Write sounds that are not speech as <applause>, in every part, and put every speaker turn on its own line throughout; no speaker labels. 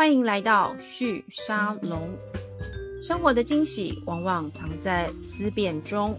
欢迎来到旭沙龙。生活的惊喜往往藏在思辨中。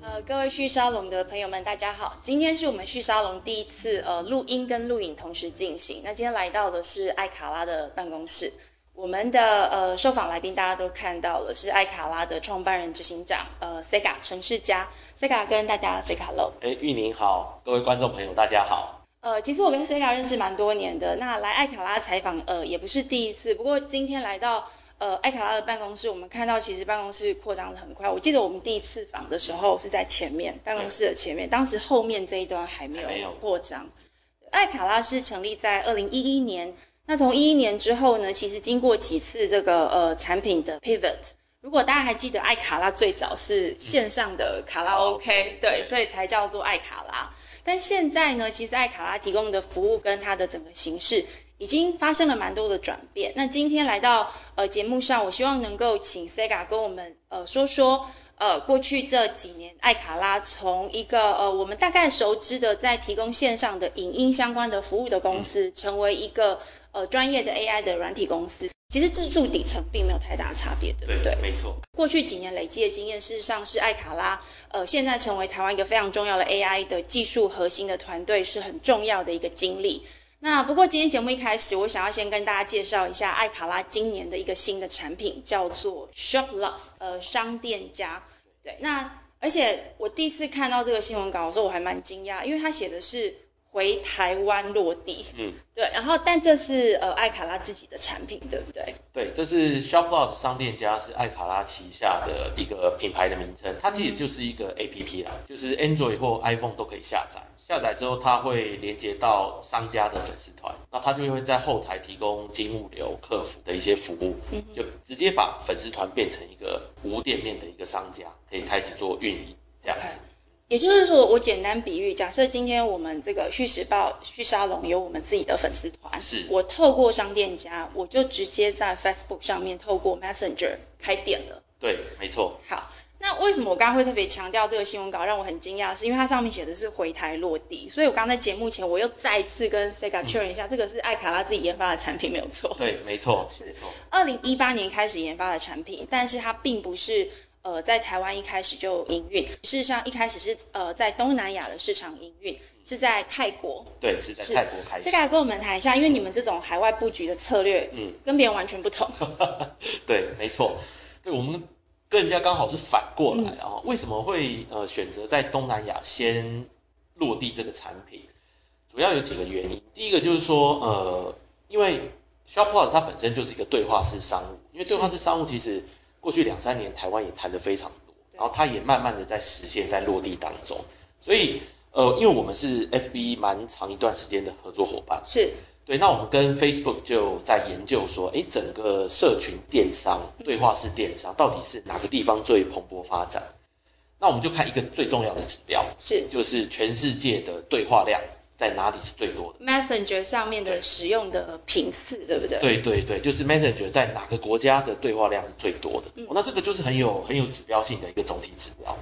呃，各位旭沙龙的朋友们，大家好！今天是我们旭沙龙第一次呃录音跟录影同时进行。那今天来到的是艾卡拉的办公室。我们的呃受访来宾大家都看到了，是艾卡拉的创办人、执行长呃 Sega 陈世佳。Sega 跟大家 say hello。
哎，玉宁好，各位观众朋友大家好。
呃，其实我跟 Sega 认识蛮多年的，那来艾卡拉采访呃也不是第一次，不过今天来到呃艾卡拉的办公室，我们看到其实办公室扩张的很快。我记得我们第一次访的时候是在前面办公室的前面，当时后面这一端还没有扩张。艾卡拉是成立在二零一一年。那从一一年之后呢，其实经过几次这个呃产品的 pivot，如果大家还记得艾卡拉最早是线上的卡拉 OK，对，所以才叫做艾卡拉。但现在呢，其实爱卡拉提供的服务跟它的整个形式已经发生了蛮多的转变。那今天来到呃节目上，我希望能够请 Sega 跟我们呃说说。呃，过去这几年，艾卡拉从一个呃我们大概熟知的在提供线上的影音相关的服务的公司，成为一个呃专业的 AI 的软体公司。其实技术底层并没有太大差别，对不对？
没错。
过去几年累积的经验，事实上是艾卡拉呃现在成为台湾一个非常重要的 AI 的技术核心的团队，是很重要的一个经历。那不过今天节目一开始，我想要先跟大家介绍一下艾卡拉今年的一个新的产品，叫做 Shop Plus，呃，商店家。对，那而且我第一次看到这个新闻稿的时候，我还蛮惊讶，因为他写的是回台湾落地。嗯，对，然后但这是呃艾卡拉自己的产品，对不对？
对，这是 Shop Plus 商店家是艾卡拉旗下的一个品牌的名称，它其实就是一个 A P P 啦，就是 Android 或 iPhone 都可以下载。下载之后，它会连接到商家的粉丝团，那它就会在后台提供金物流、客服的一些服务，就直接把粉丝团变成一个无店面的一个商家，可以开始做运营这样子。
也就是说，我简单比喻，假设今天我们这个旭时报、旭沙龙有我们自己的粉丝团，
是
我透过商店家，我就直接在 Facebook 上面透过 Messenger 开店了。
对，没错。
好。那为什么我刚刚会特别强调这个新闻稿让我很惊讶？是因为它上面写的是回台落地，所以我刚在节目前我又再次跟 Sega 确认一下，这个是艾卡拉自己研发的产品，没有错。
对，没错，
是错。二零一八年开始研发的产品，但是它并不是呃在台湾一开始就营运，事实上一开始是呃在东南亚的市场营运，是在泰国。
对，是在泰国开始。
Sega 跟我们谈一下，因为你们这种海外布局的策略，嗯，跟别人完全不同。<laughs>
对，没错，对我们。跟人家刚好是反过来，然后为什么会呃选择在东南亚先落地这个产品？主要有几个原因。第一个就是说，呃，因为 Shop Plus 它本身就是一个对话式商务，因为对话式商务其实过去两三年台湾也谈的非常多，然后它也慢慢的在实现，在落地当中。所以呃，因为我们是 FB 蛮长一段时间的合作伙伴，
是。
对，那我们跟 Facebook 就在研究说，哎，整个社群电商、对话式电商到底是哪个地方最蓬勃发展？那我们就看一个最重要的指标，
是
就是全世界的对话量在哪里是最多的
？Messenger 上面的使用的频次，对不对？
对对对，就是 Messenger 在哪个国家的对话量是最多的？那这个就是很有很有指标性的一个总体指标。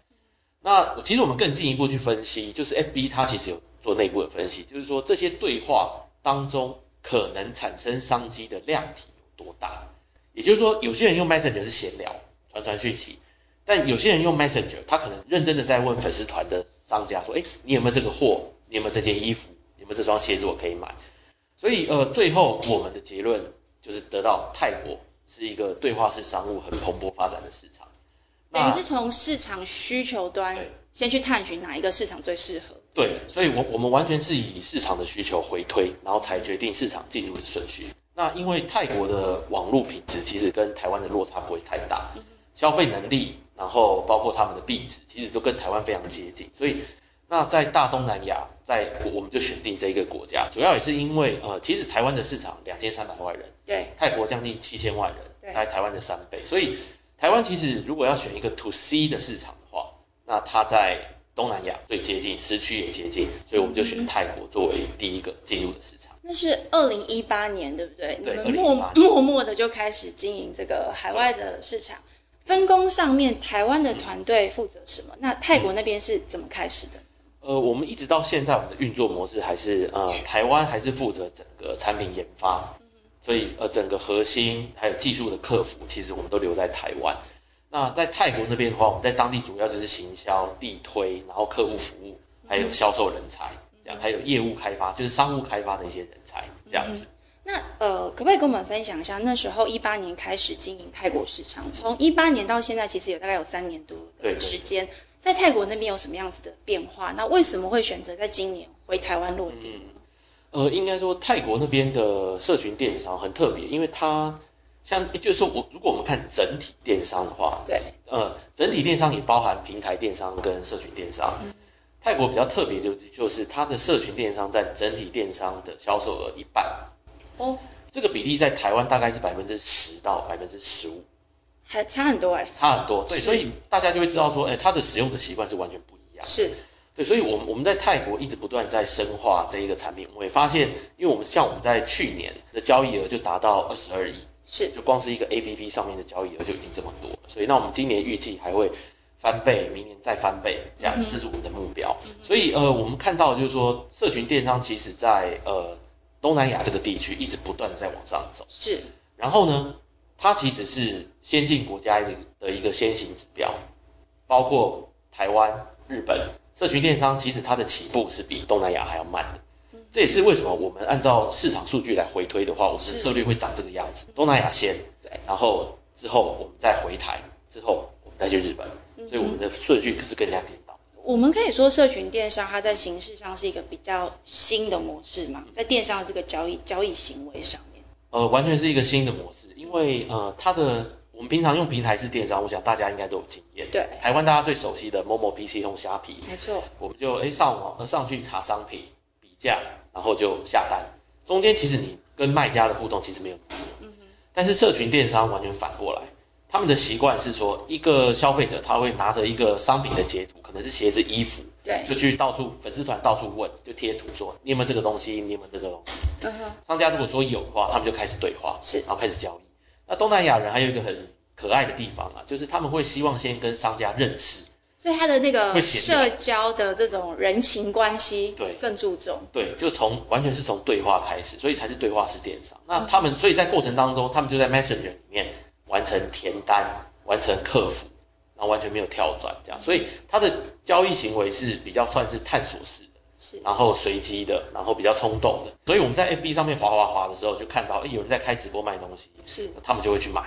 那其实我们更进一步去分析，就是 FB 它其实有做内部的分析，就是说这些对话。当中可能产生商机的量体有多大？也就是说，有些人用 Messenger 是闲聊、传传讯息，但有些人用 Messenger，他可能认真的在问粉丝团的商家说：“哎，你有没有这个货？你有没有这件衣服？有没有这双鞋子我可以买？”所以，呃，最后我们的结论就是得到泰国是一个对话式商务很蓬勃发展的市场。
等于是从市场需求端先去探寻哪一个市场最适合。
对，所以，我我们完全是以市场的需求回推，然后才决定市场进入的顺序。那因为泰国的网络品质其实跟台湾的落差不会太大，消费能力，然后包括他们的币值，其实都跟台湾非常接近。所以，那在大东南亚，在我们就选定这一个国家，主要也是因为，呃，其实台湾的市场两千三百万人，
对，
泰国将近七千万人，对大概台湾的三倍。所以，台湾其实如果要选一个 to C 的市场的话，那它在东南亚最接近，时区也接近，所以我们就选泰国作为第一个进入的市场。
那是二零一八年，对不对？你们默默默的就开始经营这个海外的市场，分工上面，台湾的团队负责什么？那泰国那边是怎么开始的？
呃，呃，我们一直到现在，我们的运作模式还是呃，台湾还是负责整个产品研发，所以呃，整个核心还有技术的客服，其实我们都留在台湾。那在泰国那边的话，我们在当地主要就是行销、地推，然后客户服务，还有销售人才，这样还有业务开发，就是商务开发的一些人才，这样子。
那呃，可不可以跟我们分享一下，那时候一八年开始经营泰国市场，从一八年到现在，其实有大概有三年多的时间，在泰国那边有什么样子的变化？那为什么会选择在今年回台湾落地？
呃，应该说泰国那边的社群电商很特别，因为它。像就是说，我如果我们看整体电商的话，
对，
呃，整体电商也包含平台电商跟社群电商。泰国比较特别就就是它的社群电商占整体电商的销售额一半。哦，这个比例在台湾大概是百分之十到百分之十五，
还差很多哎，
差很多。对，所以大家就会知道说，哎，它的使用的习惯是完全不一样。
是，
对，所以，我们我们在泰国一直不断在深化这一个产品，我也发现，因为我们像我们在去年的交易额就达到二十二亿。
是，
就光是一个 A P P 上面的交易额就已经这么多了，所以那我们今年预计还会翻倍，明年再翻倍，这样子，这是我们的目标。所以呃，我们看到就是说，社群电商其实在呃东南亚这个地区一直不断的在往上走。
是，
然后呢，它其实是先进国家的的一个先行指标，包括台湾、日本，社群电商其实它的起步是比东南亚还要慢的。这也是为什么我们按照市场数据来回推的话，我们的策略会长这个样子：东南亚先，
对，
然后之后我们再回台，之后我们再去日本，所以我们的顺序可是更加颠倒。
我们可以说，社群电商它在形式上是一个比较新的模式嘛，在电商的这个交易交易行为上面，
呃，完全是一个新的模式，因为呃，它的我们平常用平台式电商，我想大家应该都有经验。
对，
台湾大家最熟悉的某某 PC 通虾皮，
没错，
我们就哎上网呃上去查商品比价。然后就下单，中间其实你跟卖家的互动其实没有那么多，但是社群电商完全反过来，他们的习惯是说，一个消费者他会拿着一个商品的截图，可能是鞋子、衣服，
对，
就去到处粉丝团到处问，就贴图说你有没有这个东西，你有没有这个东西。商家如果说有的话，他们就开始对话，
是，
然后开始交易。那东南亚人还有一个很可爱的地方啊，就是他们会希望先跟商家认识。
所以他的那个社交的这种人情关系，
对
更注重，
对，就从完全是从对话开始，所以才是对话式电商。那他们所以在过程当中，他们就在 Messenger 里面完成填单、完成客服，然后完全没有跳转这样。所以他的交易行为是比较算是探索式的，
是，
然后随机的，然后比较冲动的。所以我们在 FB 上面滑滑滑的时候，就看到哎有人在开直播卖东西，
是，
他们就会去买，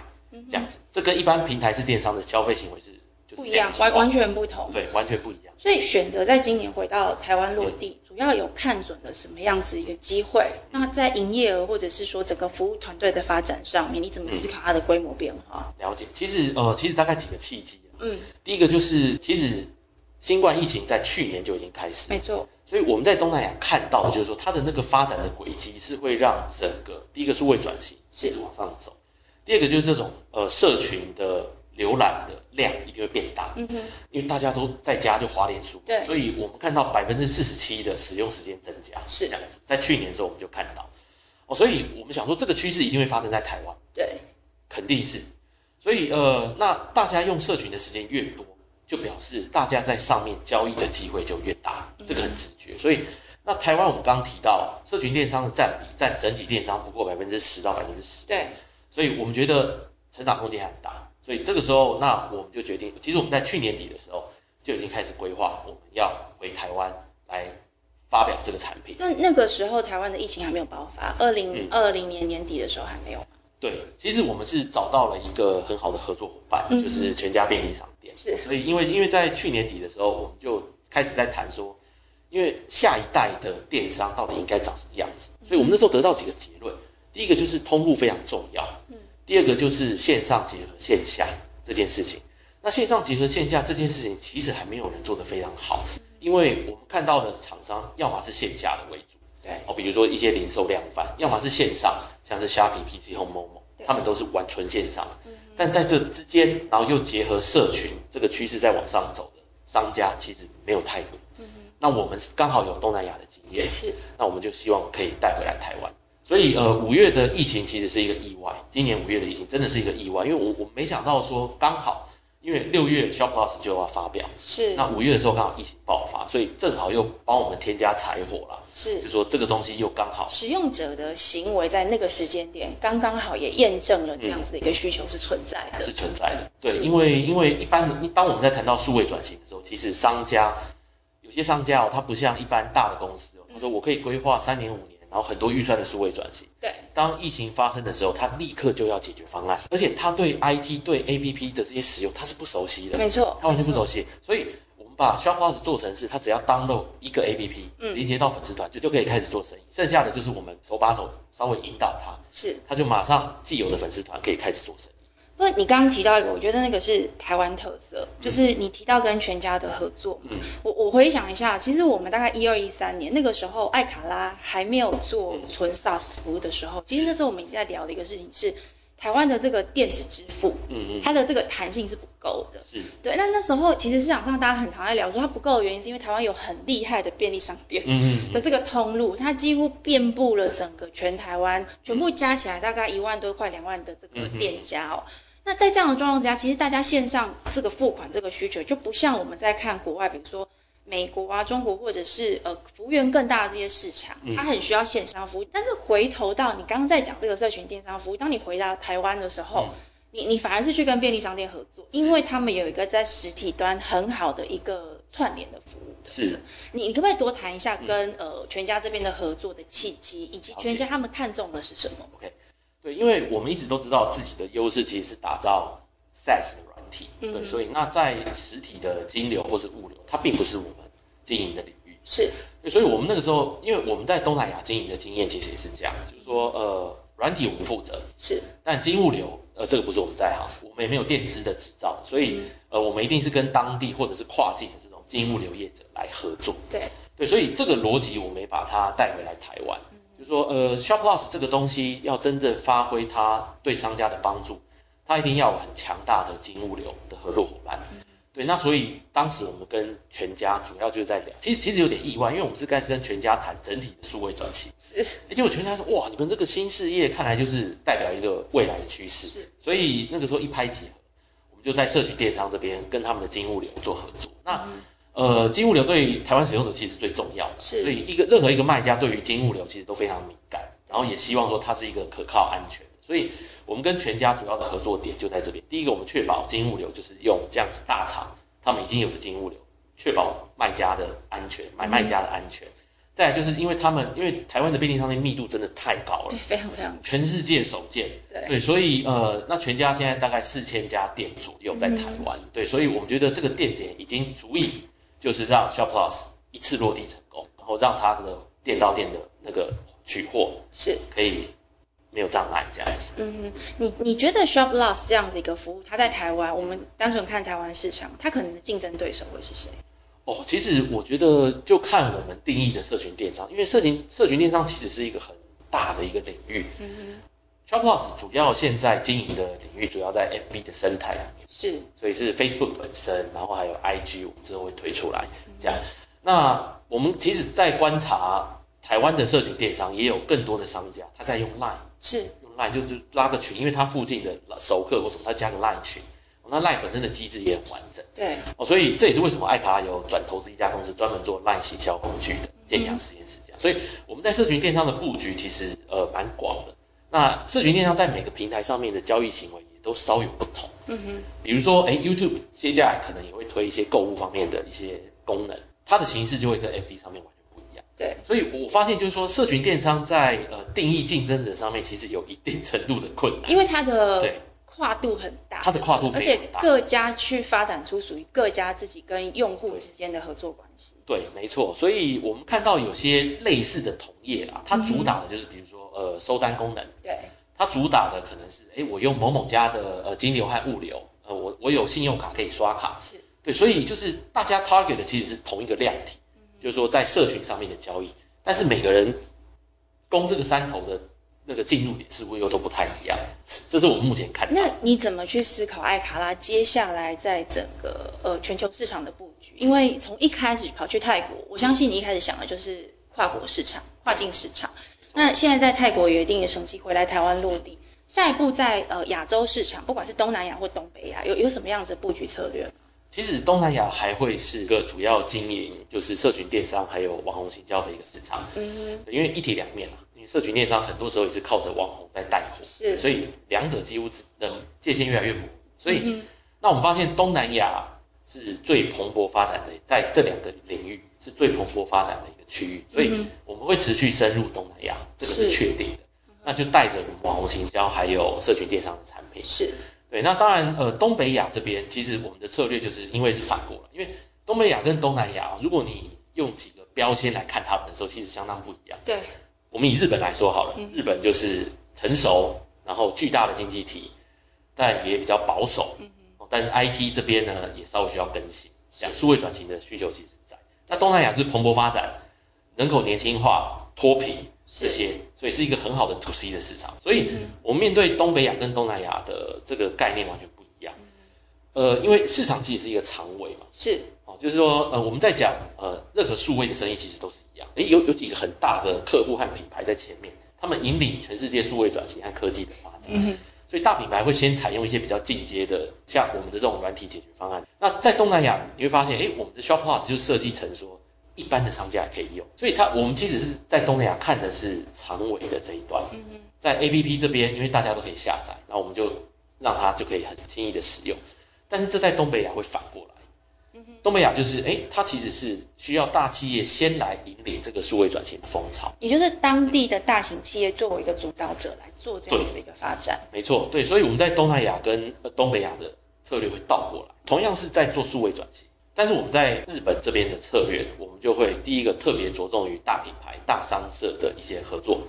这样子。这跟一般平台式电商的消费行为是。
不一样，完完全不同。
对，完全不一样。
所以选择在今年回到台湾落地，主要有看准了什么样子一个机会？那在营业额或者是说整个服务团队的发展上面，你怎么思考它的规模变化？
了解，其实呃，其实大概几个契机。嗯，第一个就是其实新冠疫情在去年就已经开始，
没错。
所以我们在东南亚看到的就是说，它的那个发展的轨迹是会让整个第一个是为转型一直往上走，第二个就是这种呃社群的。浏览的量一定会变大，嗯哼，因为大家都在家就滑脸书，
对，
所以我们看到百分之四十七的使用时间增加，
是。
这样子。在去年的时候我们就看到，哦，所以我们想说这个趋势一定会发生在台湾，
对，
肯定是。所以呃，那大家用社群的时间越多，就表示大家在上面交易的机会就越大，这个很直觉。所以那台湾我们刚刚提到，社群电商的占比占整体电商不过百分之十到百分之十，
对，
所以我们觉得成长空间还很大。所以这个时候，那我们就决定，其实我们在去年底的时候就已经开始规划，我们要回台湾来发表这个产品。
那那个时候台湾的疫情还没有爆发，二零二零年年底的时候还没有。
对，其实我们是找到了一个很好的合作伙伴，就是全家便利商店。
是。
所以因为因为在去年底的时候，我们就开始在谈说，因为下一代的电商到底应该长什么样子，所以我们那时候得到几个结论。第一个就是通路非常重要。嗯。第二个就是线上结合线下这件事情。那线上结合线下这件事情，其实还没有人做得非常好，因为我们看到的厂商，要么是线下的为主，
对，
哦，比如说一些零售量贩，要么是线上，像是虾皮、PC 或某某，他们都是玩纯线上。但在这之间，然后又结合社群这个趋势在往上走的商家，其实没有太多。那我们刚好有东南亚的经验，
是，
那我们就希望可以带回来台湾。所以，呃，五月的疫情其实是一个意外。今年五月的疫情真的是一个意外，因为我我没想到说刚好因为六月 Shop Plus 就要发表，
是
那五月的时候刚好疫情爆发，所以正好又帮我们添加柴火了，
是
就说这个东西又刚好
使用者的行为在那个时间点刚刚好也验证了这样子的一个需求是存在的。
是存在的。对，因为因为一般一，当我们在谈到数位转型的时候，其实商家有些商家哦，他不像一般大的公司哦，他说我可以规划三年五年，然后很多预算的数位转型。
对，
当疫情发生的时候，他立刻就要解决方案，而且他对 IT、对 APP 的这些使用，他是不熟悉的，
没错，
他完全不熟悉。所以我们把 Shop Plus 做成是，他只要 download 一个 APP，
嗯
连接到粉丝团，就就可以开始做生意。剩下的就是我们手把手稍微引导他，
是。
他就马上既有的粉丝团可以开始做生意。
不你刚刚提到一个，我觉得那个是台湾特色，就是你提到跟全家的合作。
嗯。
我我回想一下，其实我们大概一二一三年那个时候，艾卡拉还没有做纯 SaaS 服务的时候，其实那时候我们已经在聊的一个事情是，台湾的这个电子支付，
嗯嗯，
它的这个弹性是不够的。
是，
对，那那时候其实市场上大家很常在聊说它不够的原因，是因为台湾有很厉害的便利商店。
嗯嗯
的这个通路，它几乎遍布了整个全台湾，全部加起来大概一万多块、两万的这个店家哦。那在这样的状况之下，其实大家线上这个付款这个需求就不像我们在看国外，比如说美国啊、中国或者是呃服务员更大的这些市场，它很需要线上服务。但是回头到你刚刚在讲这个社群电商服务，当你回到台湾的时候，你你反而是去跟便利商店合作，因为他们有一个在实体端很好的一个串联的服务。
是。
你你可不可以多谈一下跟、呃全家这边的合作的契机，以及全家他们看中的是什么
？OK，对，因为我们一直都知道自己的优势其实是打造 SaaS 的软体，对，所以那在实体的金流或是物流，它并不是我们经营的领域，
是，
所以我们那个时候，因为我们在东南亚经营的经验其实也是这样，就是说，呃，软体我们负责，
是。
但金物流，呃，这个不是我们在行，我们也没有电资的执照，所以，呃，我们一定是跟当地或者是跨境的这种金物流业者来合作。
对。
对，所以这个逻辑我们也把它带回来台湾，就是说，呃，Shop Plus 这个东西要真正发挥它对商家的帮助，它一定要有很强大的金物流的合作伙伴。对，那所以当时我们跟全家主要就是在聊，其实其实有点意外，因为我们是开始跟全家谈整体的数位转型，
是
诶结果全家说，哇，你们这个新事业看来就是代表一个未来的趋势，
是
所以那个时候一拍即合，我们就在社群电商这边跟他们的金物流做合作。那呃，金物流对于台湾使用者其实是最重要的，
是
所以一个任何一个卖家对于金物流其实都非常敏感，然后也希望说它是一个可靠安全的。所以我们跟全家主要的合作点就在这边。第一个，我们确保金物流就是用这样子大厂他们已经有的金物流，确保卖家的安全，买卖家的安全。再来就是因为他们，因为台湾的便利商店密度真的太高了
对，，非常非常
全世界首见。
对
所以呃，那全家现在大概四千家店左右在台湾，对，所以我们觉得这个店点已经足以，就是让 Shop Plus 一次落地成功，然后让它的店到店的那个取货
是。
可以没有障碍这样子。
嗯，你你觉得 Shop Plus 这样子一个服务，它在台湾，我们单纯看台湾市场，它可能的竞争对手会是谁？
哦，其实我觉得就看我们定义的社群电商，因为社群社群电商其实是一个很大的一个领域。嗯 Shop Plus 主要现在经营的领域主要在 FB 的生态里面。
是
所以是 Facebook 本身，然后还有 IG，我们之后会推出来这样。那我们其实，在观察台湾的社群电商，也有更多的商家他在用 Line，
是
用 Line 就是拉个群，因为他附近的熟客或者他加个 Line 群，哦那 Line 本身的机制也很完整
对，
哦，所以这也是为什么艾卡拉有转投资一家公司，专门做 Line 行销工具的健康实验室这样。所以我们在社群电商的布局其实呃蛮广的。那社群电商在每个平台上面的交易行为也都稍有不同。
嗯哼，
比如说，哎，YouTube 接下来可能也会推一些购物方面的一些功能，它的形式就会跟 FB 上面完。
对，
所以我发现就是说，社群电商在呃定义竞争者上面，其实有一定程度的困难。
因为它的
对。
跨度很大，
它的跨度
而且各家去发展出属于各家自己跟用户之间的合作关系。
对，没错。所以我们看到有些类似的同业啦，它主打的就是比如说呃收单功能，
对，
它主打的可能是哎我用某某家的呃金流和物流，呃我我有信用卡可以刷卡，
是。
对，所以就是大家 target 的其实是同一个量体，就是说在社群上面的交易，但是每个人攻这个山头的那个进入点似乎又都不太一样，这是我目前看到
那。你怎么去思考艾卡拉接下来在整个呃全球市场的布局？因为从一开始跑去泰国，我相信你一开始想的就是跨国市场、跨境市场。那现在在泰国有一定的成绩，回来台湾落地，下一步在呃亚洲市场，不管是东南亚或东北亚，有有什么样子的布局策略？
其实东南亚还会是个主要经营，就是社群电商还有网红行销的一个市场。嗯，因为一体两面嘛，因为社群电商很多时候也是靠着网红在带货，
是，
所以两者几乎的界限越来越模糊。所以，那我们发现东南亚是最蓬勃发展的，在这两个领域是最蓬勃发展的一个区域，所以我们会持续深入东南亚，这个是确定的。那就带着网红行销还有社群电商的产品，
是。
对，那当然，呃，东北亚这边其实我们的策略就是因为是反过来，因为东北亚跟东南亚，如果你用几个标签来看他们的时候，其实相当不一样。
对，
我们以日本来说好了，日本就是成熟，然后巨大的经济体，但也比较保守。嗯但是 IT 这边呢，也稍微需要更新，像数位转型的需求其实在。那东南亚是蓬勃发展，人口年轻化，脱贫。这些，所以是一个很好的 to C 的市场。所以，我们面对东北亚跟东南亚的这个概念完全不一样。呃，因为市场其实是一个长尾嘛，
是
哦，就是说，呃，我们在讲呃，任何数位的生意其实都是一样。诶，有有几个很大的客户和品牌在前面，他们引领全世界数位转型和科技的发展。嗯所以大品牌会先采用一些比较进阶的，像我们的这种软体解决方案。那在东南亚，你会发现，哎，我们的 Shop Plus 就设计成说。一般的商家也可以用，所以它我们其实是在东南亚看的是长尾的这一端，在 A P P 这边，因为大家都可以下载，那我们就让它就可以很轻易的使用。但是这在东北亚会反过来，东北亚就是哎，它其实是需要大企业先来引领这个数位转型的风潮，
也就是当地的大型企业作为一个主导者来做这样子的一个发展。
没错，对，所以我们在东南亚跟东北亚的策略会倒过来，同样是在做数位转型。但是我们在日本这边的策略，我们就会第一个特别着重于大品牌、大商社的一些合作，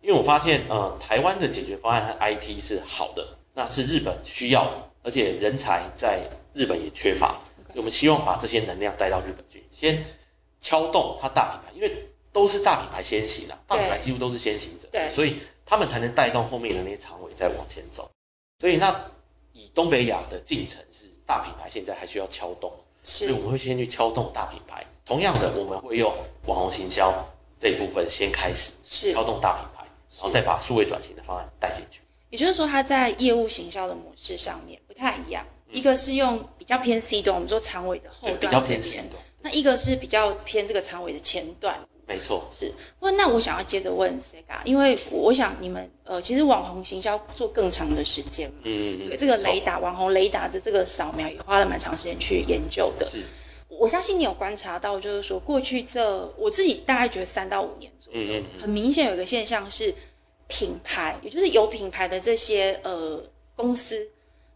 因为我发现，呃，台湾的解决方案和 IT 是好的，那是日本需要的，而且人才在日本也缺乏，所以我们希望把这些能量带到日本去，先敲动它大品牌，因为都是大品牌先行的，大品牌几乎都是先行者，
对，
所以他们才能带动后面的那些长尾再往前走。所以那以东北亚的进程是大品牌现在还需要敲动。所以我们会先去敲动大品牌，同样的，我们会用网红行销这一部分先开始是。敲动大品牌，然后再把数位转型的方案带进去。
也就是说，它在业务行销的模式上面不太一样，一个是用比较偏 C 端，我们说长尾的后端
比较偏 C 端，
那一个是比较偏这个长尾的前段。
没错，
是。不那我想要接着问 Sega，因为我想你们呃，其实网红行销做更长的时间嘛，嗯嗯对，这个雷达网红雷达的这个扫描也花了蛮长时间去研究的。
是，
我相信你有观察到，就是说过去这我自己大概觉得三到五年左右，嗯嗯很明显有一个现象是品牌，也就是有品牌的这些呃公司。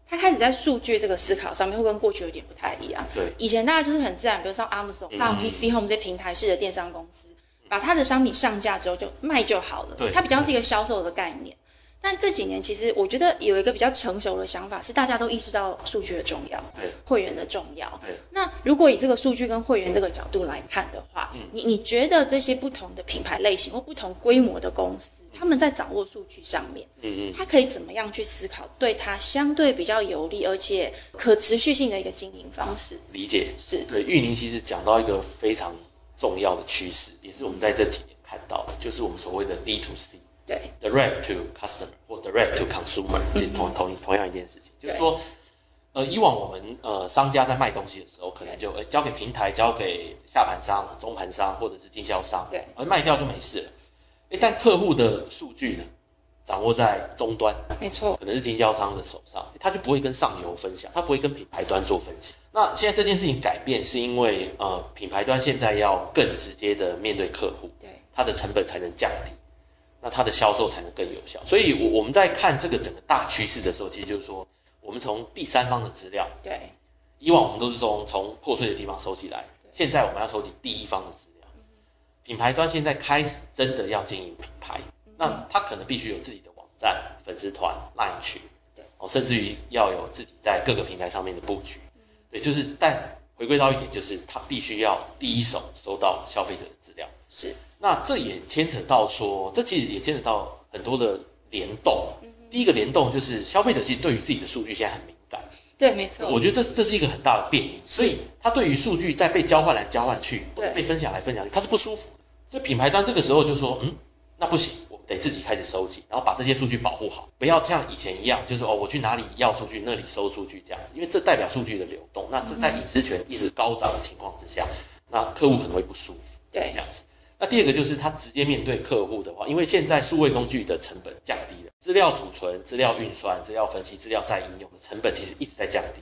他开始在数据这个思考上面会跟过去有点不太一样。
对，
以前大家就是很自然，比如像 Amazon、上 PC Home 这些平台式的电商公司，把他的商品上架之后就卖就好了。
对，
它比较是一个销售的概念。但这几年其实我觉得有一个比较成熟的想法，是大家都意识到数据的重要，
对，
会员的重要。
对，
那如果以这个数据跟会员这个角度来看的话，嗯你你觉得这些不同的品牌类型或不同规模的公司？他们在掌握数据上面，嗯嗯，他可以怎么样去思考对他相对比较有利而且可持续性的一个经营方式？
理解
是
对玉宁其实讲到一个非常重要的趋势，也是我们在这几年看到的，就是我们所谓的 D to C，
对
，Direct to Customer 或 Direct to Consumer，这同同同样一件事情，就是说，呃，以往我们呃商家在卖东西的时候，可能就呃交给平台、交给下盘商、中盘商或者是经销商，
对，
而卖掉就没事了。一旦客户的数据呢，掌握在终端，
没错，
可能是经销商的手上，他就不会跟上游分享，他不会跟品牌端做分享。那现在这件事情改变，是因为呃，品牌端现在要更直接的面对客户，
对，
它的成本才能降低，那它的销售才能更有效。所以，我我们在看这个整个大趋势的时候，其实就是说，我们从第三方的资料，
对，
以往我们都是从从破碎的地方收集来，现在我们要收集第一方的资料。品牌端现在开始真的要经营品牌，那他可能必须有自己的网站、粉丝团、line 群，
对，
哦，甚至于要有自己在各个平台上面的布局，对，就是，但回归到一点，就是他必须要第一手收到消费者的资料，
是，
那这也牵扯到说，这其实也牵扯到很多的联动。第一个联动就是消费者其实对于自己的数据现在很敏感，
对，没错，
我觉得这这是一个很大的变异，所以他对于数据在被交换来交换去，
对，
被分享来分享去，他是不舒服。所以品牌端这个时候就说，嗯，那不行，得自己开始收集，然后把这些数据保护好，不要像以前一样，就是哦，我去哪里要数据，那里收数据这样子，因为这代表数据的流动。那这在隐私权一直高涨的情况之下，那客户可能会不舒服。
对，
这样子。那第二个就是他直接面对客户的话，因为现在数位工具的成本降低了，资料储存、资料运算、资料分析、资料再应用的成本其实一直在降低，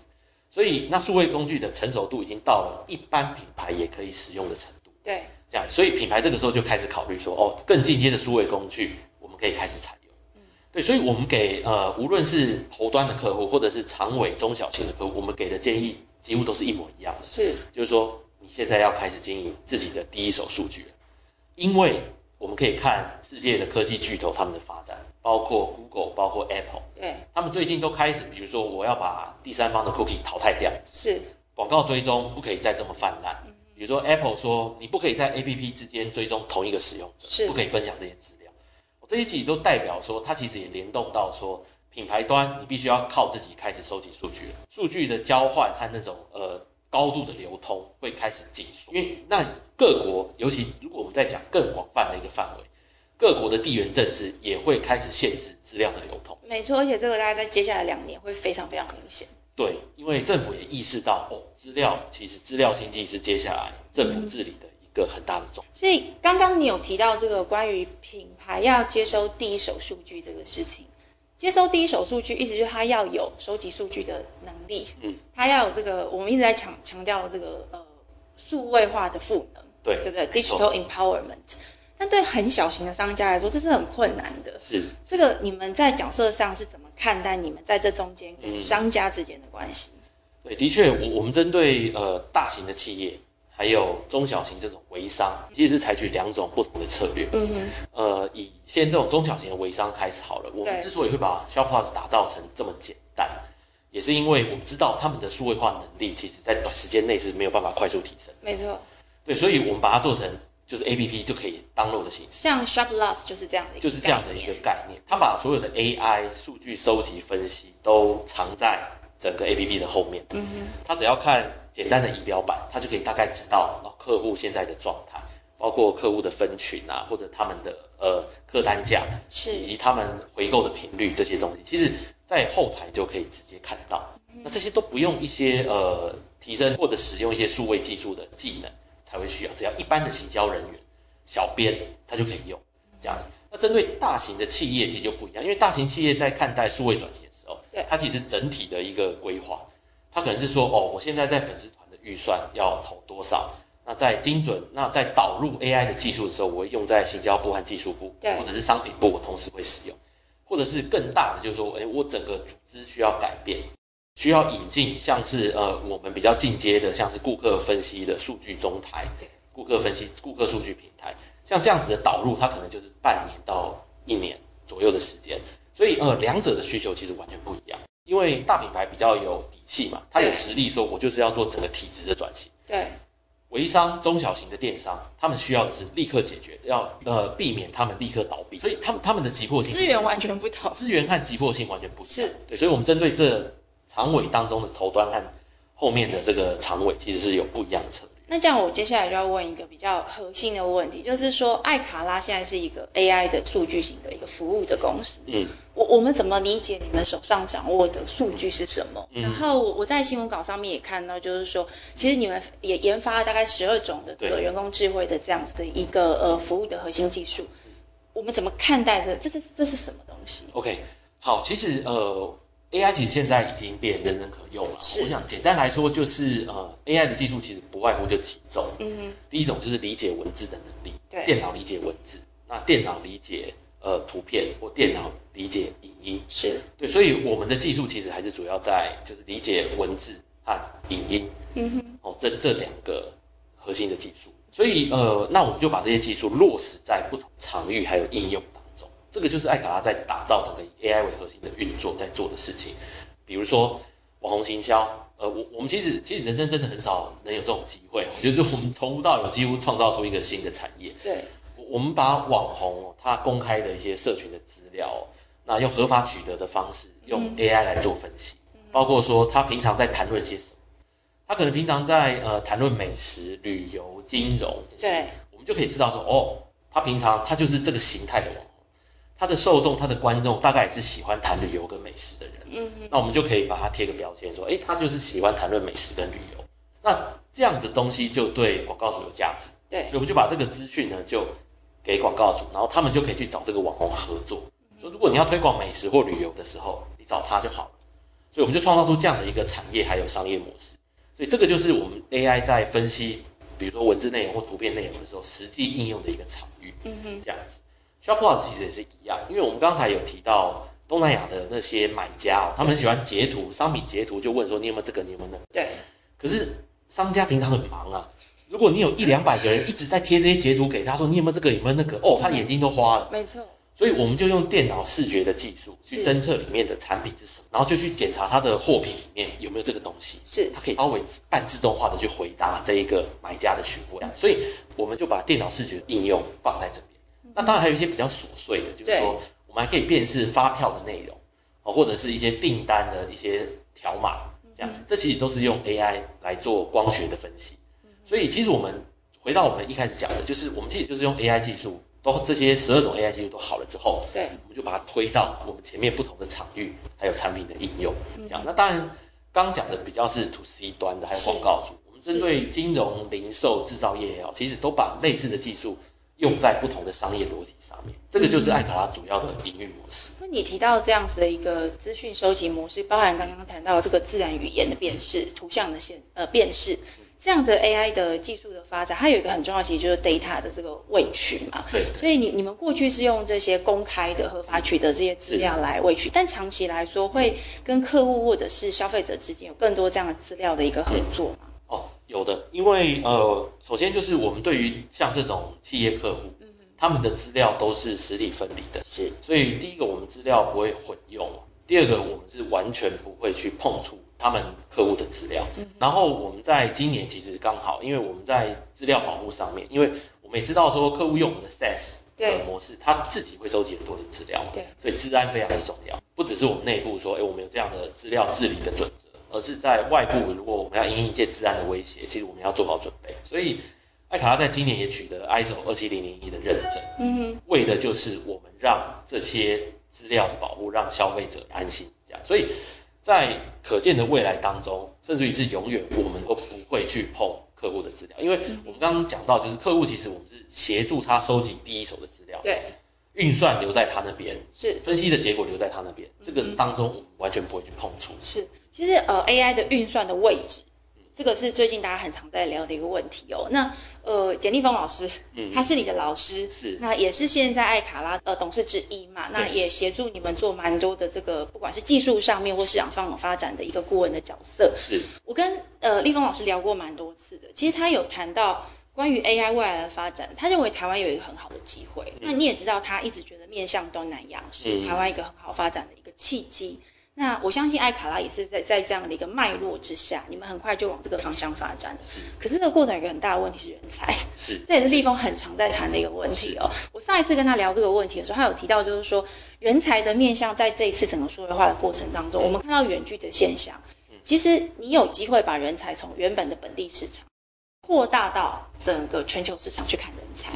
所以那数位工具的成熟度已经到了一般品牌也可以使用的程度。
对，
这样，所以品牌这个时候就开始考虑说，哦，更进阶的数位工具我们可以开始采用。对，所以我们给呃，无论是头端的客户或者是长尾中小型的客户，我们给的建议几乎都是一模一样的，
是，
就是说你现在要开始经营自己的第一手数据了。因为我们可以看世界的科技巨头他们的发展，包括 Google，包括 Apple，
对，
他们最近都开始，比如说我要把第三方的 cookie 淘汰掉，
是，
广告追踪不可以再这么泛滥。比如说 Apple 说你不可以在 APP 之间追踪同一个使用者，
是
不可以分享这些资料。这些其实都代表说，它其实也联动到说，品牌端你必须要靠自己开始收集数据了，数据的交换和那种呃。高度的流通会开始紧缩，因为那各国，尤其如果我们在讲更广泛的一个范围，各国的地缘政治也会开始限制资料的流通。
没错，而且这个大概在接下来两年会非常非常明显。
对，因为政府也意识到，哦，资料其实资料经济是接下来政府治理的一个很大的重。
所以刚刚你有提到这个关于品牌要接收第一手数据这个事情。接收第一手数据，意思就是他要有收集数据的能力，嗯，他要有这个，我们一直在强强调这个呃数位化的赋能，
对
对不对？Digital empowerment，但对很小型的商家来说，这是很困难的。
是
这个，你们在角色上是怎么看待你们在这中间跟商家之间的关系？
对，的确，我我们针对呃大型的企业。还有中小型这种微商，其实是采取两种不同的策略。嗯哼，呃，以现在这种中小型的微商开始好了。我们之所以会把 Shop Plus 打造成这么简单，也是因为我们知道他们的数位化能力，其实在短时间内是没有办法快速提升。
没错。
对，所以我们把它做成就是 A P P 就可以 download 的形式。
像 Shop Plus 就是这样的，
就是这样的一个概念。它把所有的 A I 数据收集分析都藏在整个 A P P 的后面。嗯哼，它只要看。简单的仪表板，他就可以大概知道客户现在的状态，包括客户的分群啊，或者他们的呃客单价，
是
以及他们回购的频率这些东西，其实在后台就可以直接看到。那这些都不用一些呃提升或者使用一些数位技术的技能才会需要，只要一般的行销人员、小编他就可以用这样子。那针对大型的企业其实就不一样，因为大型企业在看待数位转型的时候，
对
它其实整体的一个规划。它可能是说，哦，我现在在粉丝团的预算要投多少？那在精准，那在导入 AI 的技术的时候，我会用在行销部和技术部，或者是商品部，我同时会使用，或者是更大的，就是说，哎，我整个组织需要改变，需要引进，像是呃，我们比较进阶的，像是顾客分析的数据中台，顾客分析、顾客数据平台，像这样子的导入，它可能就是半年到一年左右的时间，所以呃，两者的需求其实完全不一样。因为大品牌比较有底气嘛，它有实力说，我就是要做整个体制的转型。
对，
微商、中小型的电商，他们需要的是立刻解决，要呃避免他们立刻倒闭，所以他们他们的急迫性
资源完全不同，
资源和急迫性完全不同。
是
对，所以我们针对这长尾当中的头端和后面的这个长尾，其实是有不一样的策略。
那这样，我接下来就要问一个比较核心的问题，就是说，艾卡拉现在是一个 AI 的数据型的一个服务的公司。嗯，我我们怎么理解你们手上掌握的数据是什么？然后我在新闻稿上面也看到，就是说，其实你们也研发了大概十二种的这个人工智慧的这样子的一个呃服务的核心技术。我们怎么看待这？这是这是什么东西
？OK，好，其实呃。AI 其实现在已经变人人可用了。我想简单来说，就是呃，AI 的技术其实不外乎就几种。嗯哼。第一种就是理解文字的能力。
对。
电脑理解文字，那电脑理解呃图片，或电脑理解影音。
是。
对，所以我们的技术其实还是主要在就是理解文字和影音。嗯哼。哦，这这两个核心的技术。所以呃，那我们就把这些技术落实在不同场域还有应用。这个就是艾卡拉在打造整个以 AI 为核心的运作在做的事情，比如说网红行销，呃，我我们其实其实人生真的很少能有这种机会，<laughs> 就是我们从无到有，几乎创造出一个新的产业。
对，
我们把网红他公开的一些社群的资料，那用合法取得的方式，用 AI 来做分析，包括说他平常在谈论些什么，他可能平常在呃谈论美食、旅游、金融这些，
对，
我们就可以知道说，哦，他平常他就是这个形态的网。他的受众、他的观众大概也是喜欢谈旅游跟美食的人，嗯，那我们就可以把它贴个标签，说，哎，他就是喜欢谈论美食跟旅游。那这样的东西就对广告主有价值，
对，
所以我们就把这个资讯呢，就给广告主，然后他们就可以去找这个网红合作。说如果你要推广美食或旅游的时候，你找他就好了。所以我们就创造出这样的一个产业还有商业模式。所以这个就是我们 AI 在分析，比如说文字内容或图片内容的时候，实际应用的一个场域。嗯哼，这样子。Shopplus 其实也是一样，因为我们刚才有提到东南亚的那些买家哦，他们很喜欢截图，商品截图就问说你有没有这个，你有没有那个。
对。
可是商家平常很忙啊，如果你有一两百个人一直在贴这些截图给他，说你有没有这个，有没有那个，哦，他眼睛都花了。
没错。
所以我们就用电脑视觉的技术去侦测里面的产品是什么，然后就去检查它的货品里面有没有这个东西。
是，
它可以稍微半自动化的去回答这一个买家的询问。所以我们就把电脑视觉应用放在这边。那当然还有一些比较琐碎的，就是说我们还可以辨识发票的内容，哦，或者是一些订单的一些条码这样子。这其实都是用 AI 来做光学的分析。所以其实我们回到我们一开始讲的，就是我们其实就是用 AI 技术。都这些十二种 AI 技术都好了之后，
对，
我们就把它推到我们前面不同的场域，还有产品的应用，这样。那当然，刚讲的比较是 To C 端的，还有广告主。我们针对金融、零售、制造业也好，其实都把类似的技术用在不同的商业逻辑上面。这个就是艾卡拉主要的营运模式。
那你提到这样子的一个资讯收集模式，包含刚刚谈到这个自然语言的辨识、图像的现呃辨识。这样的 AI 的技术的发展，它有一个很重要，其实就是 data 的这个位取嘛。
对。
所以你你们过去是用这些公开的、合法取得这些资料来位取，但长期来说，会跟客户或者是消费者之间有更多这样的资料的一个合作吗？
哦，有的，因为呃，首先就是我们对于像这种企业客户，嗯他们的资料都是实体分离的，
是。
所以第一个，我们资料不会混用；第二个，我们是完全不会去碰触。他们客户的资料，然后我们在今年其实刚好，因为我们在资料保护上面，因为我们也知道说客户用我们的 SaaS 的模式，他自己会收集很多的资料，
对，
所以治安非常的重要。不只是我们内部说，哎，我们有这样的资料治理的准则，而是在外部，如果我们要因一些治安的威胁，其实我们要做好准备。所以艾卡拉在今年也取得 ISO 二七零零一的认证，嗯哼，为的就是我们让这些资料的保护让消费者安心，这样，所以。在可见的未来当中，甚至于是永远，我们都不会去碰客户的资料，因为我们刚刚讲到，就是客户其实我们是协助他收集第一手的资料，
对，
运算留在他那边，
是
分析的结果留在他那边，这个当中完全不会去碰触。
是，其实呃，AI 的运算的位置。这个是最近大家很常在聊的一个问题哦。那呃，简立峰老师，嗯，他是你的老师，
是，
那也是现在艾卡拉呃董事之一嘛。那也协助你们做蛮多的这个，不管是技术上面或市场方发展的一个顾问的角色。
是
我跟呃立峰老师聊过蛮多次的。其实他有谈到关于 AI 未来的发展，他认为台湾有一个很好的机会。那你也知道，他一直觉得面向东南亚是台湾一个很好发展的一个契机。那我相信艾卡拉也是在在这样的一个脉络之下，你们很快就往这个方向发展。
是，
可是这个过程有一个很大的问题是人才。
是，
这也是立峰很常在谈的一个问题哦。我上一次跟他聊这个问题的时候，他有提到就是说，人才的面向在这一次整个数位化的过程当中，我们看到远距的现象。其实你有机会把人才从原本的本地市场扩大到整个全球市场去看人才。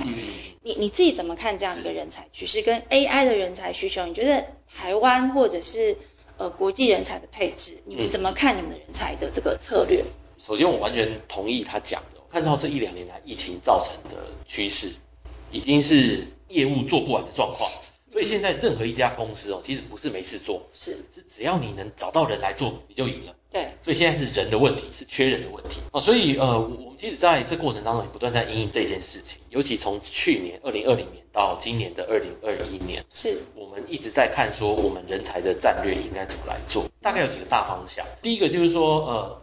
你你自己怎么看这样一个人才趋势跟 AI 的人才需求？你觉得台湾或者是？呃，国际人才的配置，你们怎么看你们的人才的这个策略？
首先，我完全同意他讲的。看到这一两年来疫情造成的趋势，已经是业务做不完的状况。所以现在任何一家公司哦，其实不是没事做，
是
是只要你能找到人来做，你就赢了。
对，
所以现在是人的问题，是缺人的问题哦。所以呃，我们其实在这过程当中也不断在应应这件事情，尤其从去年二零二零年到今年的二零二一年，
是
我们一直在看说我们人才的战略应该怎么来做。大概有几个大方向，第一个就是说呃，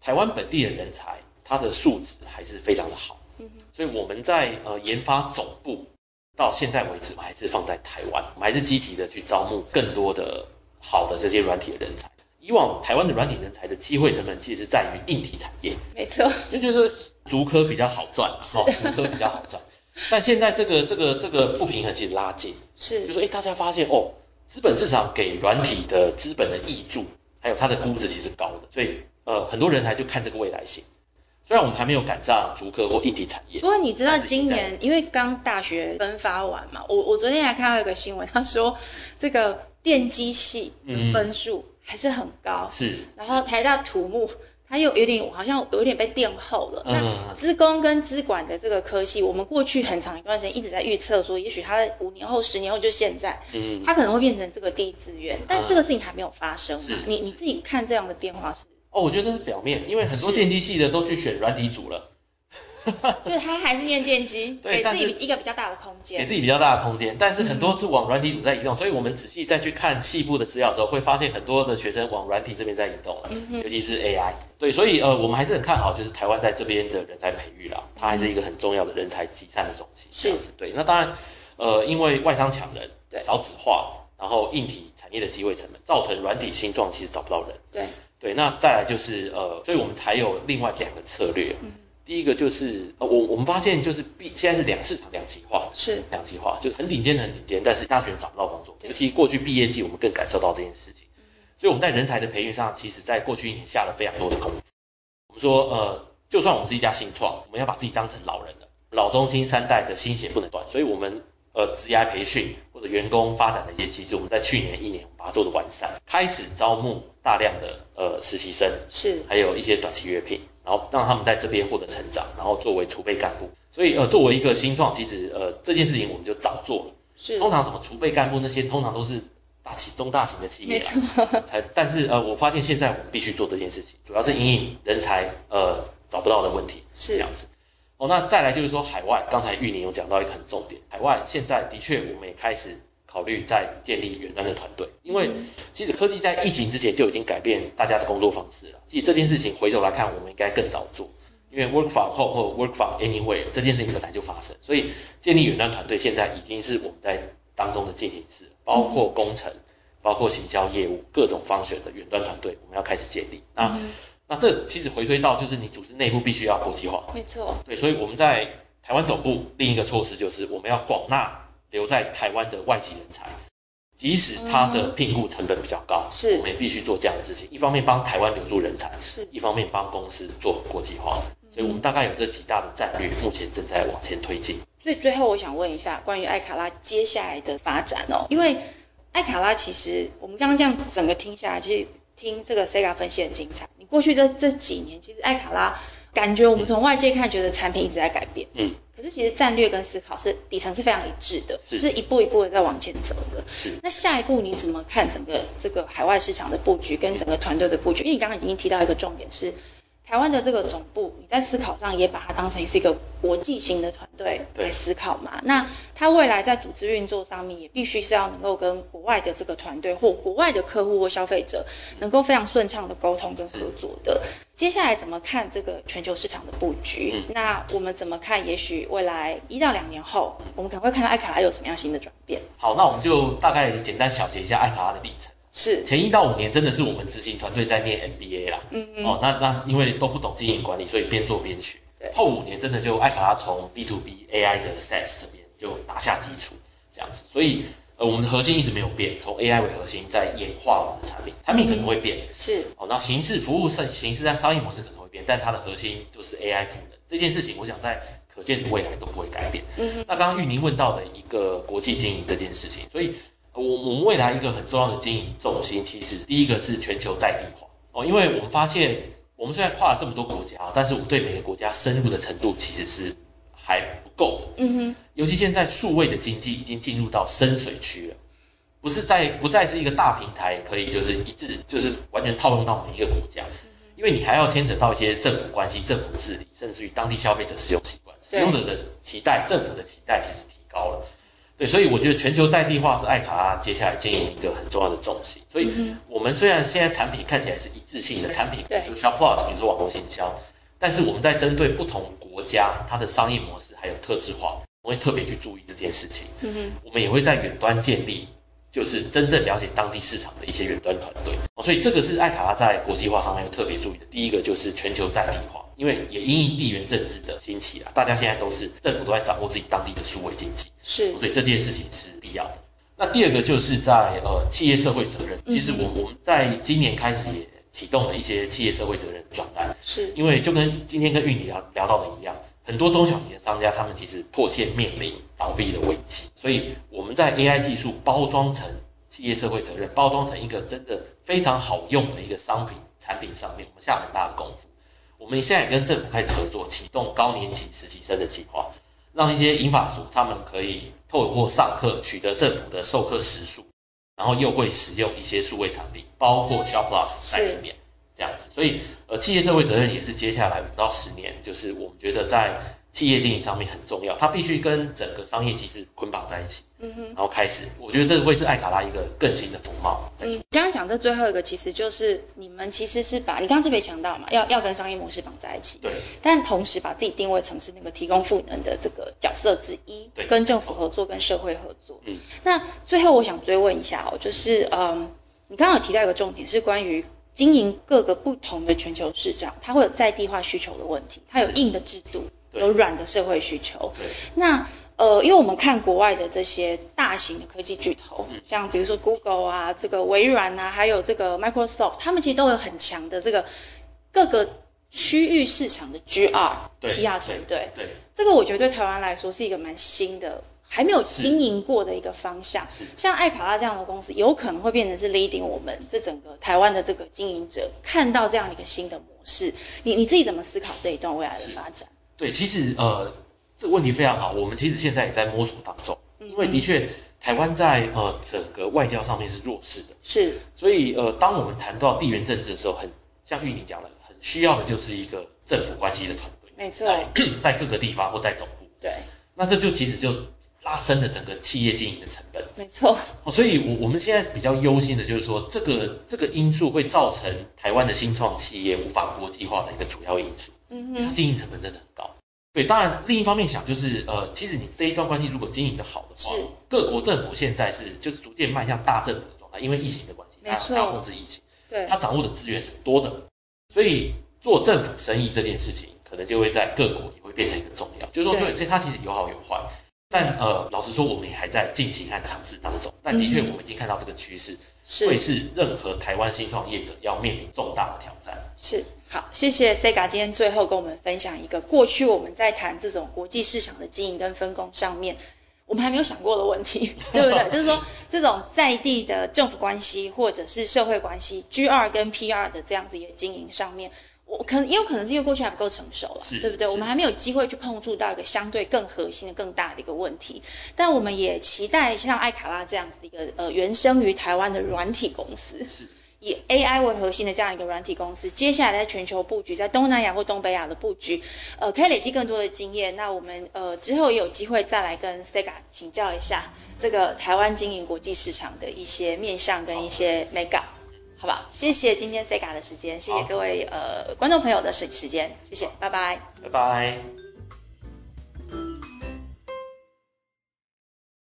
台湾本地的人才他的素质还是非常的好，嗯所以我们在呃研发总部到现在为止，我们还是放在台湾，我们还是积极的去招募更多的好的这些软体的人才。以往台湾的软体人才的机会成本其实是在于硬体产业，
没错，
就觉得竹科比较好赚，哦，竹科比较好赚。<laughs> 但现在这个这个这个不平衡其实拉近，
是，
就说哎，大家发现哦，资本市场给软体的资本的益助，还有它的估值其实高的，所以呃，很多人才就看这个未来性。虽然我们还没有赶上足科或硬体产业
不，过你知道今年因为刚大学分发完嘛，我我昨天还看到一个新闻，他说这个电机系的分数还是很高，
是
然后台大土木。它又有点好像有点被垫后了。
嗯。
那资工跟资管的这个科系，我们过去很长一段时间一直在预测说，也许它五年后、十年后就现在，
嗯，
它可能会变成这个第一志愿，但这个事情还没有发生嘛。你你自己看这样的变化是，
哦，我觉得那是表面，因为很多电机系的都去选软体组了，<laughs>
就是他还是念电机，给自己一个比较大的空间
给。自己比较大的空间，但是很多是往软体组在移动，所以我们仔细再去看细部的资料的时候，会发现很多的学生往软体这边在移动了，尤其是 AI。对，所以呃，我们还是很看好，就是台湾在这边的人才培育啦，它还是一个很重要的人才集散的中心。
是
对。那当然，呃，因为外商抢人，
对
少子化，然后硬体产业的机会成本，造成软体新创其实找不到人。
对，
对，那再来就是呃，所以我们才有另外两个策略。第一个就是呃，我我们发现就是毕现在是两市场两极化，
是。
两极化，就是很顶尖的很顶尖，但是大学生找不到工作，尤其过去毕业季我们更感受到这件事情。所以我们在人才的培育上，其实在过去一年下了非常多的功夫。我们说呃，就算我们是一家新创，我们要把自己当成老人了，老中青三代的心血不能断，所以我们呃职业培训或者员工发展的一些机制，我们在去年一年我们把它做的完善，开始招募大量的呃实习生，
是。
还有一些短期约聘，然后让他们在这边获得成长，然后作为储备干部。所以呃，作为一个新创，其实呃这件事情我们就早做了。
是
通常什么储备干部那些，通常都是大企中大型的企业
没
啦，
错，<laughs>
才。但是呃，我发现现在我们必须做这件事情，主要是因应人才呃找不到的问题，是这
是
样子。哦，那再来就是说海外，刚才玉宁有讲到一个很重点，海外现在的确我们也开始考虑在建立远端的团队，因为其实科技在疫情之前就已经改变大家的工作方式了。其实这件事情回头来看，我们应该更早做，因为 work from home 或 work from anywhere 这件事情本来就发生，所以建立远端团队现在已经是我们在当中的进行式，包括工程、包括行销业务各种方选的远端团队，我们要开始建立。那、那这其实回推到就是你组织内部必须要国际化，
没错，
对，所以我们在台湾总部另一个措施就是我们要广纳留在台湾的外籍人才，即使他的聘雇成本比较高，
是
我们也必须做这样的事情。一方面帮台湾留住人才，
是
一方面帮公司做国际化。所以我们大概有这几大的战略，目前正在往前推进。
所以最后我想问一下关于艾卡拉接下来的发展哦，因为艾卡拉其实我们刚刚这样整个听下来，其实听这个 Sega 分析很精彩。你过去这这几年，其实艾卡拉感觉我们从外界看，觉得产品一直在改变，
嗯，
可是其实战略跟思考是底层是非常一致的，
是
是一步一步的在往前走的。
是
那下一步你怎么看整个这个海外市场的布局跟整个团队的布局？因为你刚刚已经提到一个重点是。台湾的这个总部，你在思考上也把它当成是一个国际型的团队来思考嘛？那它未来在组织运作上面，也必须是要能够跟国外的这个团队或国外的客户或消费者，能够非常顺畅的沟通跟合作的。接下来怎么看这个全球市场的布局？那我们怎么看？也许未来一到两年后，我们可能会看到艾卡拉有什么样新的转变？
好，那我们就大概简单小结一下艾卡拉的历程。
是。
前一到五年真的是我们执行团队在念 MBA 啦，嗯嗯，哦，那那因为都不懂经营管理，所以边做边学。
对。
后五年真的就艾卡拉从 B to B AI 的 SaaS 这边就打下基础，这样子。所以呃，我们的核心一直没有变，从 AI 为核心，在演化我们的产品，产品可能会变，
是。
哦，那形式服务是形式在商业模式可能会变，但它的核心就是 AI 赋能。这件事情，我想在可见的未来都不会改变。嗯，那刚刚玉宁问到的一个国际经营这件事情，所以我我们未来一个很重要的经营重心，其实第一个是全球在地化哦，因为我们发现我们虽然跨了这么多国家，但是我们对每个国家深入的程度其实是还不够的。
嗯哼，
尤其现在数位的经济已经进入到深水区了，不是在不再是一个大平台可以就是一致就是完全套用到每一个国家，因为你还要牵扯到一些政府关系、政府治理，甚至于当地消费者使用习惯、使用者的期待、政府的期待其实提高了。对，所以我觉得全球在地化是艾卡拉接下来经营一个很重要的重心。所以，我们虽然现在产品看起来是一致性的产品，比如说 Shop Plus，比如说网红行销，但是我们在针对不同国家它的商业模式还有特质化，我们会特别去注意这件事情。
嗯哼，
我们也会在远端建立，就是真正了解当地市场的一些远端团队。哦所以这个是艾卡拉在国际化上面特别注意的。第一个就是全球在地化，因为也因应地缘政治的兴起啊，大家现在都是政府都在掌握自己当地的数位经济。
是
所以这件事情是必要的。那第二个就是在呃企业社会责任，其实我我们在今年开始也启动了一些企业社会责任专案，
是
因为就跟今天跟玉里聊聊到的一样，很多中小型的商家他们其实迫切面临倒闭的危机，所以我们在 AI 技术包装成企业社会责任，包装成一个真的非常好用的一个商品产品上面，我们下了很大的功夫。我们现在跟政府开始合作，启动高年级实习生的计划，让一些银发族他们可以透过上课取得政府的授课时数，然后又会使用一些数位产品，包括 Shop Plus 在里面，这样子。所以，呃，企业社会责任也是接下来五到十年，就是我们觉得在企业经营上面很重要，它必须跟整个商业机制捆绑在一起。嗯哼，然后开始，我觉得这会是艾卡拉一个更新的风貌。
嗯，刚刚讲的最后一个，其实就是你们其实是把你刚刚特别强调嘛，要要跟商业模式绑在一起。
对。
但同时把自己定位成是那个提供赋能的这个角色之一，
对，
跟政府合作，跟社会合作。嗯。那最后我想追问一下哦，就是嗯，你刚刚有提到一个重点是关于经营各个不同的全球市场，它会有在地化需求的问题，它有硬的制度，有软的社会需求。
对。
那呃，因为我们看国外的这些大型的科技巨头，像比如说 Google 啊，这个微软啊，还有这个 Microsoft，他们其实都有很强的这个各个区域市场的 GR、PR 团队。
对，
这个我觉得对台湾来说是一个蛮新的，还没有经营过的一个方向。
是，
像艾卡拉这样的公司，有可能会变成是 leading 我们这整个台湾的这个经营者看到这样的一个新的模式。你你自己怎么思考这一段未来的发展？
对，其实呃。这个问题非常好，我们其实现在也在摸索当中，因为的确台湾在呃整个外交上面是弱势的，
是，
所以呃当我们谈到地缘政治的时候，很像玉玲讲的，很需要的就是一个政府关系的团队，
没错，
在 <clears throat> 在各个地方或在总部，
对，
那这就其实就拉升了整个企业经营的成本，
没错，
所以我我们现在比较忧心的就是说，这个这个因素会造成台湾的新创企业无法国际化的一个主要因素，嗯哼，它经营成本真的很高。对，当然，另一方面想就是，呃，其实你这一段关系如果经营的好的话，各国政府现在是就是逐渐迈向大政府的状态，因为疫情的关系，
没错，
要控制疫情，
对，
他掌握的资源是多的，所以做政府生意这件事情，可能就会在各国也会变成一个重要，就是说，所以它其实有好有坏，但呃，老实说，我们也还在进行和尝试当中，但的确，我们已经看到这个趋势，会是任何台湾新创业者要面临重大的挑战，
是。好，谢谢 Sega 今天最后跟我们分享一个过去我们在谈这种国际市场的经营跟分工上面，我们还没有想过的问题，<laughs> 对不对？就是说这种在地的政府关系或者是社会关系，G 二跟 PR 的这样子一个经营上面，我可能也有可能是因为过去还不够成熟了，对不对？我们还没有机会去碰触到一个相对更核心的、更大的一个问题。但我们也期待像艾卡拉这样子的一个呃原生于台湾的软体公司。
是。
以 AI 为核心的这样一个软体公司，接下来在全球布局，在东南亚或东北亚的布局，呃，可以累积更多的经验。那我们呃之后也有机会再来跟 Sega 请教一下这个台湾经营国际市场的一些面向跟一些 mega，好吧？谢谢今天 Sega 的时间，谢谢各位呃观众朋友的时时间，谢谢，拜拜，
拜拜。